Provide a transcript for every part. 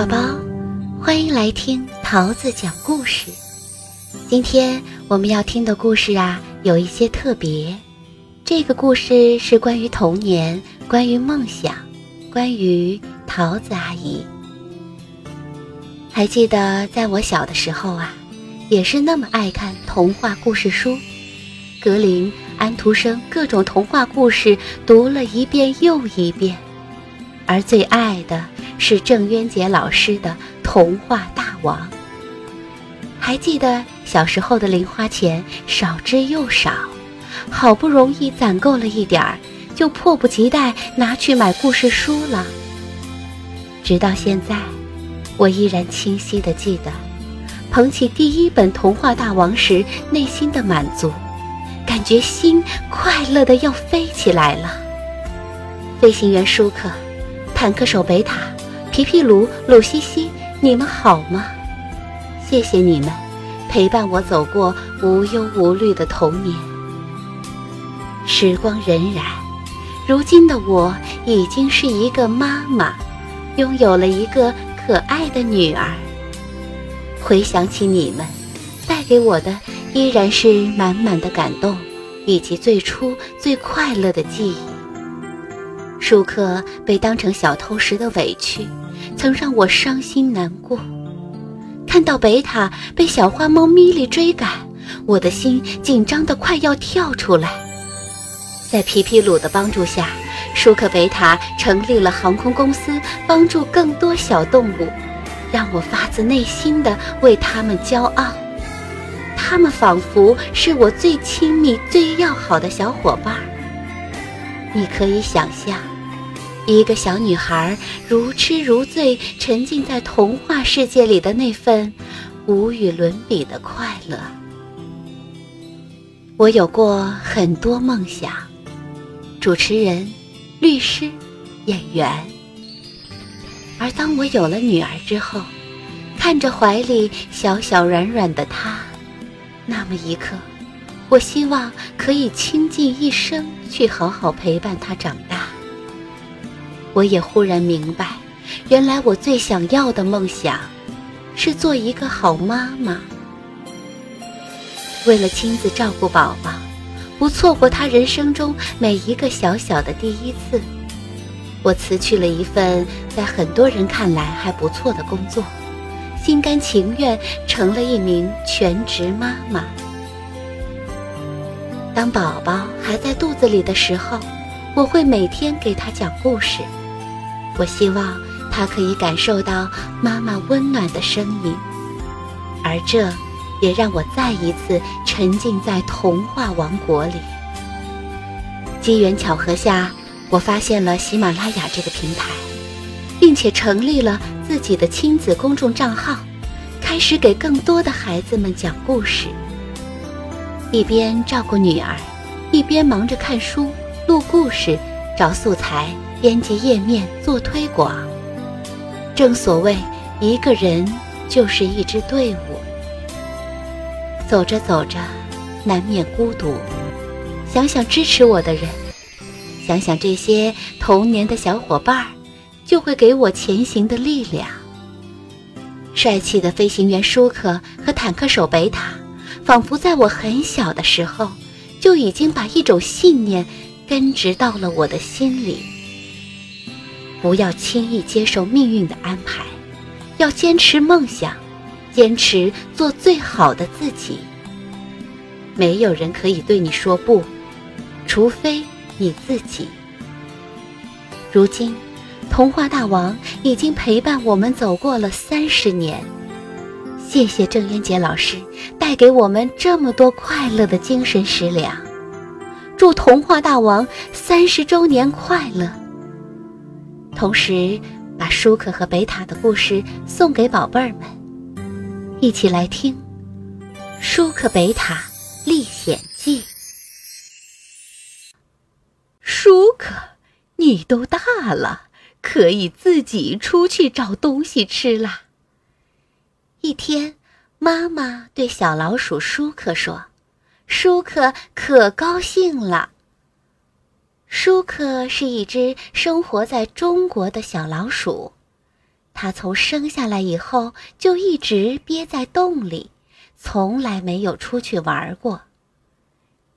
宝宝，欢迎来听桃子讲故事。今天我们要听的故事啊，有一些特别。这个故事是关于童年，关于梦想，关于桃子阿姨。还记得在我小的时候啊，也是那么爱看童话故事书，格林、安徒生各种童话故事读了一遍又一遍，而最爱的。是郑渊洁老师的《童话大王》。还记得小时候的零花钱少之又少，好不容易攒够了一点儿，就迫不及待拿去买故事书了。直到现在，我依然清晰地记得，捧起第一本《童话大王》时内心的满足，感觉心快乐的要飞起来了。飞行员舒克，坦克手贝塔。皮皮鲁、鲁西西，你们好吗？谢谢你们陪伴我走过无忧无虑的童年。时光荏苒，如今的我已经是一个妈妈，拥有了一个可爱的女儿。回想起你们，带给我的依然是满满的感动，以及最初最快乐的记忆。舒克被当成小偷时的委屈。曾让我伤心难过，看到贝塔被小花猫咪莉追赶，我的心紧张的快要跳出来。在皮皮鲁的帮助下，舒克贝塔成立了航空公司，帮助更多小动物，让我发自内心的为他们骄傲。他们仿佛是我最亲密、最要好的小伙伴。你可以想象。一个小女孩如痴如醉，沉浸在童话世界里的那份无与伦比的快乐。我有过很多梦想：主持人、律师、演员。而当我有了女儿之后，看着怀里小小软软的她，那么一刻，我希望可以倾尽一生去好好陪伴她长大。我也忽然明白，原来我最想要的梦想，是做一个好妈妈。为了亲自照顾宝宝，不错过他人生中每一个小小的第一次，我辞去了一份在很多人看来还不错的工作，心甘情愿成了一名全职妈妈。当宝宝还在肚子里的时候，我会每天给他讲故事。我希望他可以感受到妈妈温暖的声音，而这也让我再一次沉浸在童话王国里。机缘巧合下，我发现了喜马拉雅这个平台，并且成立了自己的亲子公众账号，开始给更多的孩子们讲故事。一边照顾女儿，一边忙着看书、录故事、找素材。编辑页面做推广。正所谓，一个人就是一支队伍。走着走着，难免孤独。想想支持我的人，想想这些童年的小伙伴儿，就会给我前行的力量。帅气的飞行员舒克和坦克手贝塔，仿佛在我很小的时候，就已经把一种信念根植到了我的心里。不要轻易接受命运的安排，要坚持梦想，坚持做最好的自己。没有人可以对你说不，除非你自己。如今，童话大王已经陪伴我们走过了三十年，谢谢郑渊洁老师带给我们这么多快乐的精神食粮。祝童话大王三十周年快乐！同时，把舒克和贝塔的故事送给宝贝儿们，一起来听《舒克贝塔历险记》。舒克，你都大了，可以自己出去找东西吃了。一天，妈妈对小老鼠舒克说：“舒克可高兴了。”舒克是一只生活在中国的小老鼠，他从生下来以后就一直憋在洞里，从来没有出去玩过。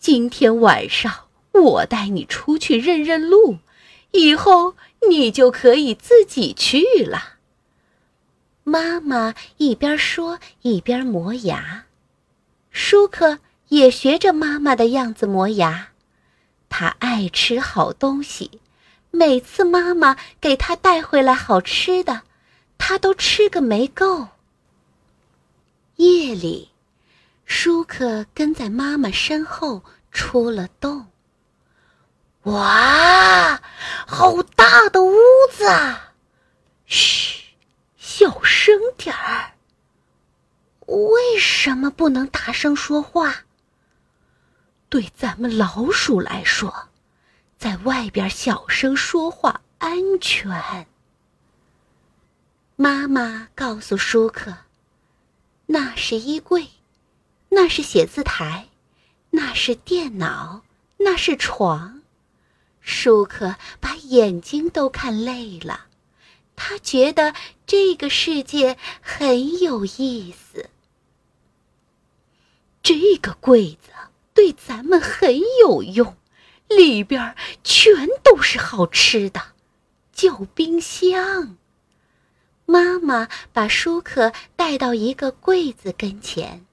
今天晚上我带你出去认认路，以后你就可以自己去了。妈妈一边说一边磨牙，舒克也学着妈妈的样子磨牙。他爱吃好东西，每次妈妈给他带回来好吃的，他都吃个没够。夜里，舒克跟在妈妈身后出了洞。哇，好大的屋子啊！嘘。小声点儿。为什么不能大声说话？对咱们老鼠来说，在外边小声说话安全。妈妈告诉舒克：“那是衣柜，那是写字台，那是电脑，那是床。”舒克把眼睛都看累了。他觉得这个世界很有意思。这个柜子对咱们很有用，里边全都是好吃的，叫冰箱。妈妈把舒克带到一个柜子跟前，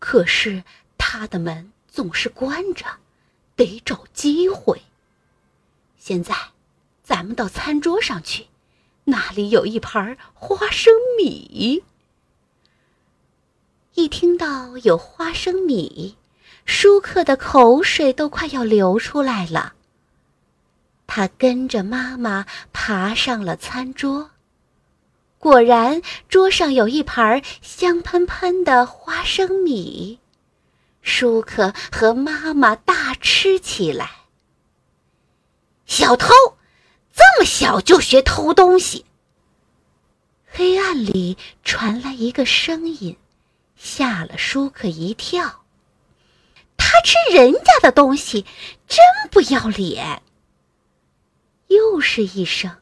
可是他的门总是关着，得找机会。现在，咱们到餐桌上去。那里有一盘花生米。一听到有花生米，舒克的口水都快要流出来了。他跟着妈妈爬上了餐桌，果然桌上有一盘香喷喷的花生米。舒克和妈妈大吃起来。小偷！这么小就学偷东西。黑暗里传来一个声音，吓了舒克一跳。他吃人家的东西，真不要脸。又是一声。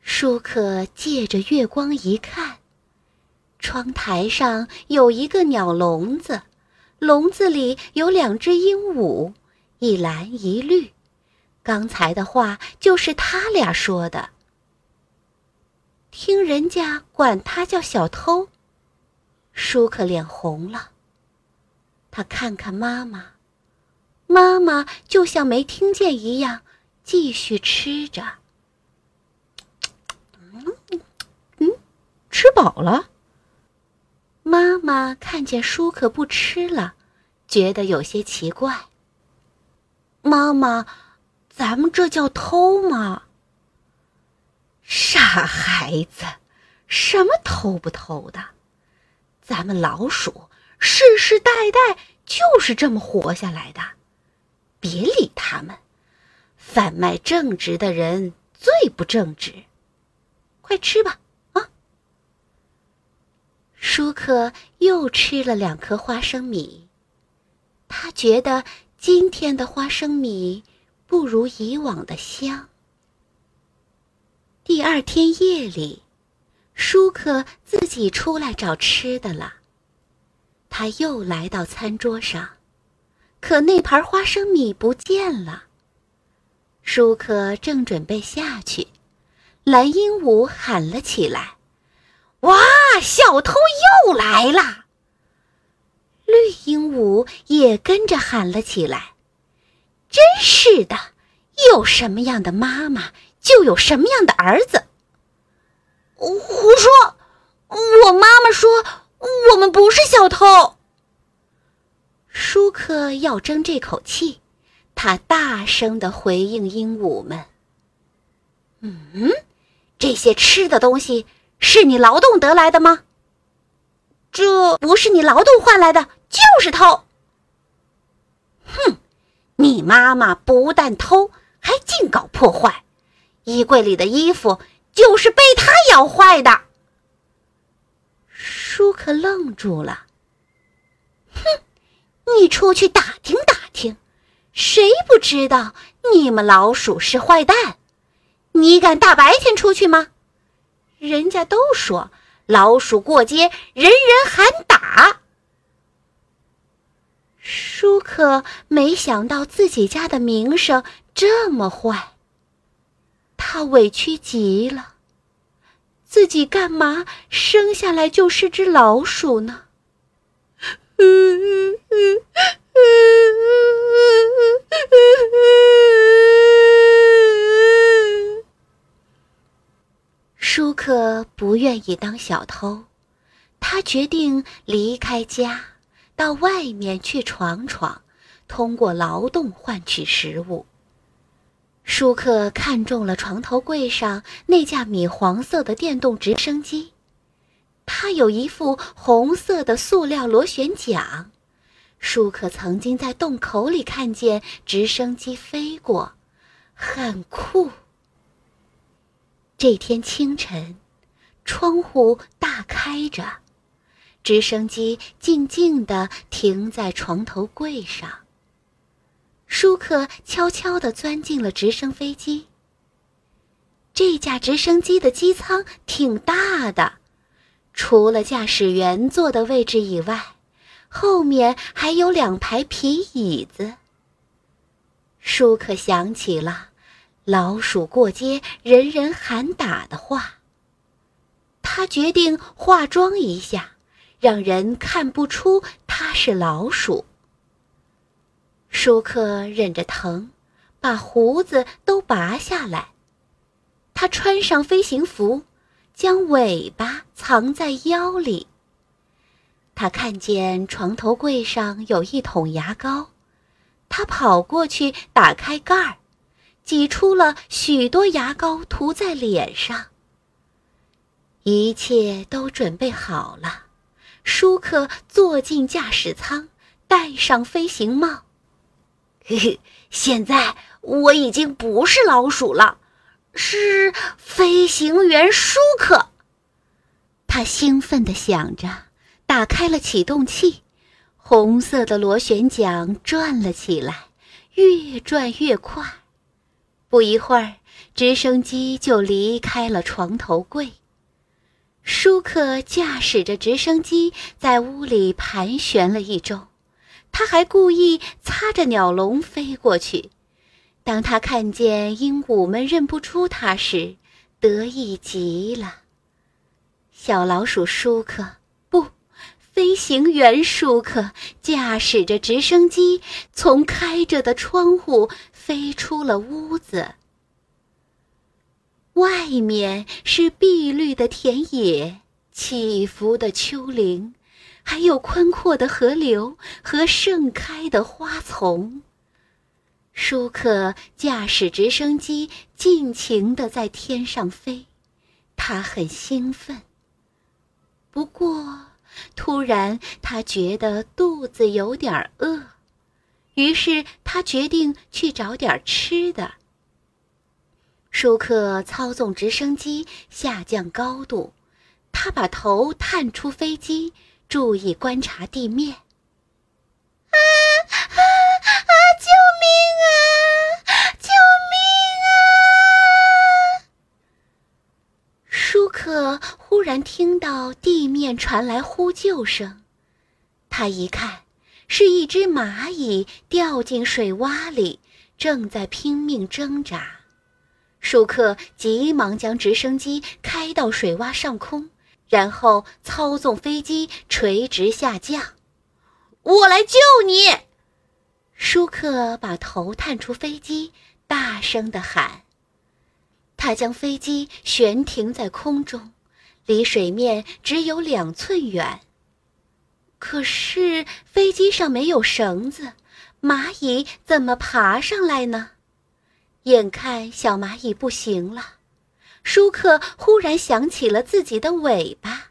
舒克借着月光一看，窗台上有一个鸟笼子，笼子里有两只鹦鹉，一蓝一绿。刚才的话就是他俩说的。听人家管他叫小偷，舒克脸红了。他看看妈妈，妈妈就像没听见一样，继续吃着。嗯嗯，吃饱了。妈妈看见舒克不吃了，觉得有些奇怪。妈妈。咱们这叫偷吗？傻孩子，什么偷不偷的？咱们老鼠世世代代就是这么活下来的，别理他们。贩卖正直的人最不正直，快吃吧！啊！舒克又吃了两颗花生米，他觉得今天的花生米。不如以往的香。第二天夜里，舒克自己出来找吃的了。他又来到餐桌上，可那盘花生米不见了。舒克正准备下去，蓝鹦鹉喊了起来：“哇，小偷又来了！”绿鹦鹉也跟着喊了起来。真是的，有什么样的妈妈，就有什么样的儿子。胡说！我妈妈说我们不是小偷。舒克要争这口气，他大声的回应鹦鹉们：“嗯，这些吃的东西是你劳动得来的吗？这不是你劳动换来的，就是偷。”哼！你妈妈不但偷，还净搞破坏。衣柜里的衣服就是被她咬坏的。舒克愣住了。哼，你出去打听打听，谁不知道你们老鼠是坏蛋？你敢大白天出去吗？人家都说老鼠过街，人人喊打。舒克没想到自己家的名声这么坏，他委屈极了。自己干嘛生下来就是只老鼠呢？舒克不愿意当小偷，他决定离开家，到外面去闯闯，通过劳动换取食物。舒克看中了床头柜上那架米黄色的电动直升机，它有一副红色的塑料螺旋桨。舒克曾经在洞口里看见直升机飞过，很酷。这天清晨，窗户大开着，直升机静静地停在床头柜上。舒克悄悄地钻进了直升飞机。这架直升机的机舱挺大的，除了驾驶员坐的位置以外，后面还有两排皮椅子。舒克想起了“老鼠过街，人人喊打”的话。他决定化妆一下，让人看不出他是老鼠。舒克忍着疼，把胡子都拔下来。他穿上飞行服，将尾巴藏在腰里。他看见床头柜上有一桶牙膏，他跑过去打开盖儿，挤出了许多牙膏涂在脸上。一切都准备好了，舒克坐进驾驶舱，戴上飞行帽。嘿嘿，现在我已经不是老鼠了，是飞行员舒克。他兴奋地想着，打开了启动器，红色的螺旋桨转了起来，越转越快。不一会儿，直升机就离开了床头柜。舒克驾驶着直升机在屋里盘旋了一周。他还故意踏着鸟笼飞过去。当他看见鹦鹉们认不出他时，得意极了。小老鼠舒克，不，飞行员舒克驾驶着直升机从开着的窗户飞出了屋子。外面是碧绿的田野，起伏的丘陵。还有宽阔的河流和盛开的花丛。舒克驾驶直升机尽情地在天上飞，他很兴奋。不过，突然他觉得肚子有点饿，于是他决定去找点吃的。舒克操纵直升机下降高度，他把头探出飞机。注意观察地面。啊啊啊！救命啊！救命啊！舒克忽然听到地面传来呼救声，他一看，是一只蚂蚁掉进水洼里，正在拼命挣扎。舒克急忙将直升机开到水洼上空。然后操纵飞机垂直下降，我来救你。舒克把头探出飞机，大声地喊。他将飞机悬停在空中，离水面只有两寸远。可是飞机上没有绳子，蚂蚁怎么爬上来呢？眼看小蚂蚁不行了。舒克忽然想起了自己的尾巴，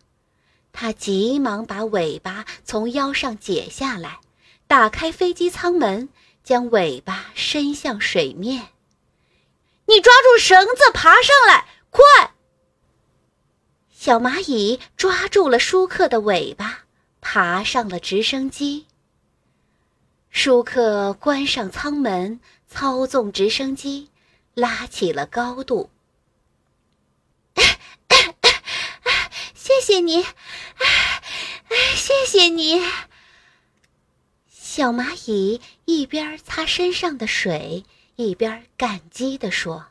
他急忙把尾巴从腰上解下来，打开飞机舱门，将尾巴伸向水面。你抓住绳子爬上来，快！小蚂蚁抓住了舒克的尾巴，爬上了直升机。舒克关上舱门，操纵直升机，拉起了高度。谢谢你，哎哎，谢谢你。小蚂蚁一边擦身上的水，一边感激地说：“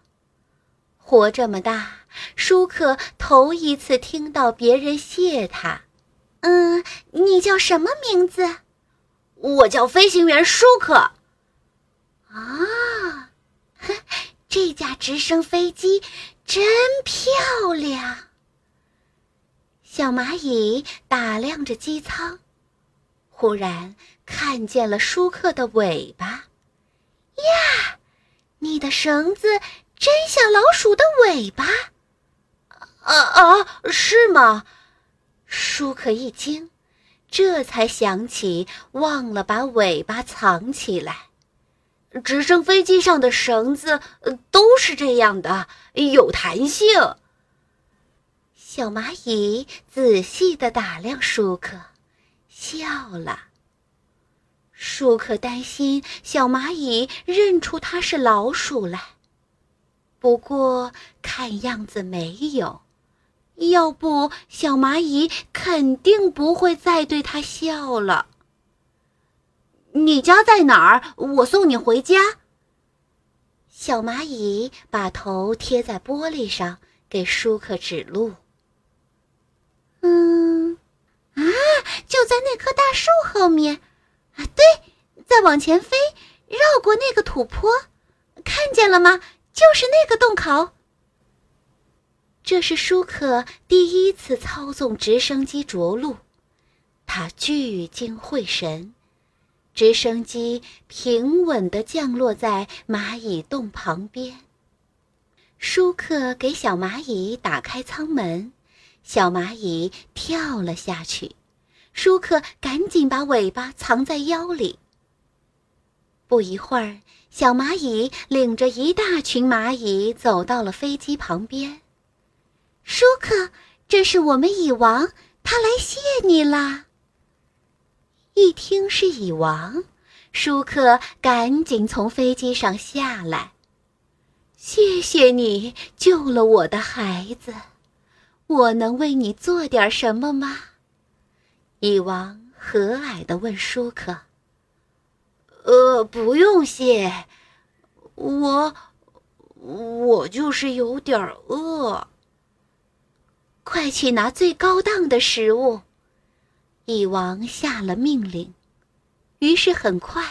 活这么大，舒克头一次听到别人谢他。嗯，你叫什么名字？我叫飞行员舒克。啊，这架直升飞机真漂亮。”小蚂蚁打量着机舱，忽然看见了舒克的尾巴。呀，你的绳子真像老鼠的尾巴！啊啊，是吗？舒克一惊，这才想起忘了把尾巴藏起来。直升飞机上的绳子都是这样的，有弹性。小蚂蚁仔细的打量舒克，笑了。舒克担心小蚂蚁认出它是老鼠来，不过看样子没有，要不小蚂蚁肯定不会再对它笑了。你家在哪儿？我送你回家。小蚂蚁把头贴在玻璃上，给舒克指路。嗯，啊，就在那棵大树后面，啊，对，再往前飞，绕过那个土坡，看见了吗？就是那个洞口。这是舒克第一次操纵直升机着陆，他聚精会神，直升机平稳地降落在蚂蚁洞旁边。舒克给小蚂蚁打开舱门。小蚂蚁跳了下去，舒克赶紧把尾巴藏在腰里。不一会儿，小蚂蚁领着一大群蚂蚁走到了飞机旁边。舒克，这是我们蚁王，他来谢你啦。一听是蚁王，舒克赶紧从飞机上下来。谢谢你救了我的孩子。我能为你做点什么吗？蚁王和蔼地问舒克。“呃，不用谢，我，我就是有点饿。快去拿最高档的食物。”蚁王下了命令。于是很快，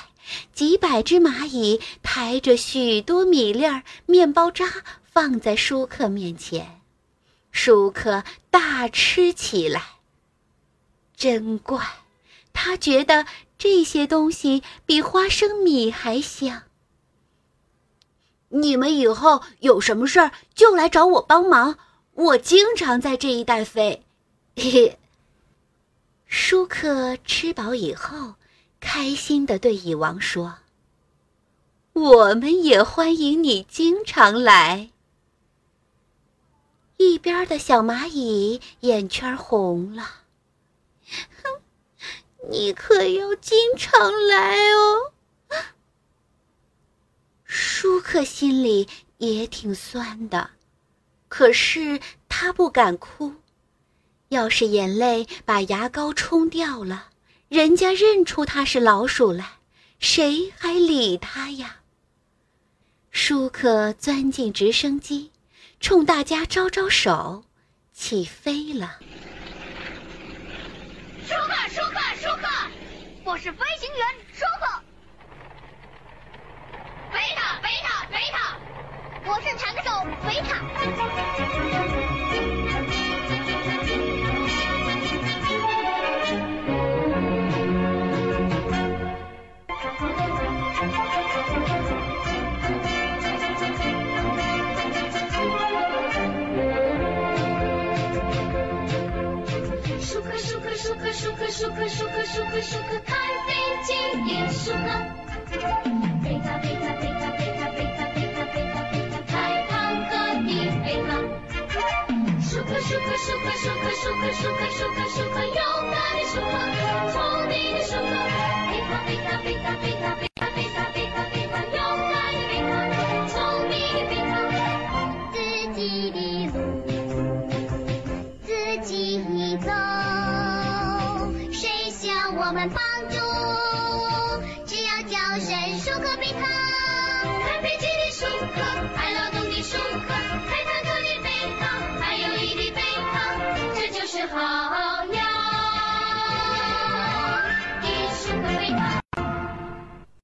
几百只蚂蚁抬着许多米粒儿、面包渣放在舒克面前。舒克大吃起来。真怪，他觉得这些东西比花生米还香。你们以后有什么事儿就来找我帮忙，我经常在这一带飞。嘿嘿。舒克吃饱以后，开心地对蚁王说：“我们也欢迎你经常来。”一边的小蚂蚁眼圈红了，哼，你可要经常来哦。舒克心里也挺酸的，可是他不敢哭。要是眼泪把牙膏冲掉了，人家认出他是老鼠来，谁还理他呀？舒克钻进直升机。冲大家招招手，起飞了。舒克，舒克，舒克，我是飞行员舒克。贝塔，贝塔，贝塔，我是坦克手贝塔。舒克舒克舒克舒克舒克开飞机，舒克。贝塔贝塔贝塔贝塔贝塔贝塔贝塔贝塔开坦克的贝塔。舒克舒克舒克舒克舒克舒克舒克舒克勇敢的舒克，聪明的舒克。贝塔贝塔贝塔贝塔贝塔贝塔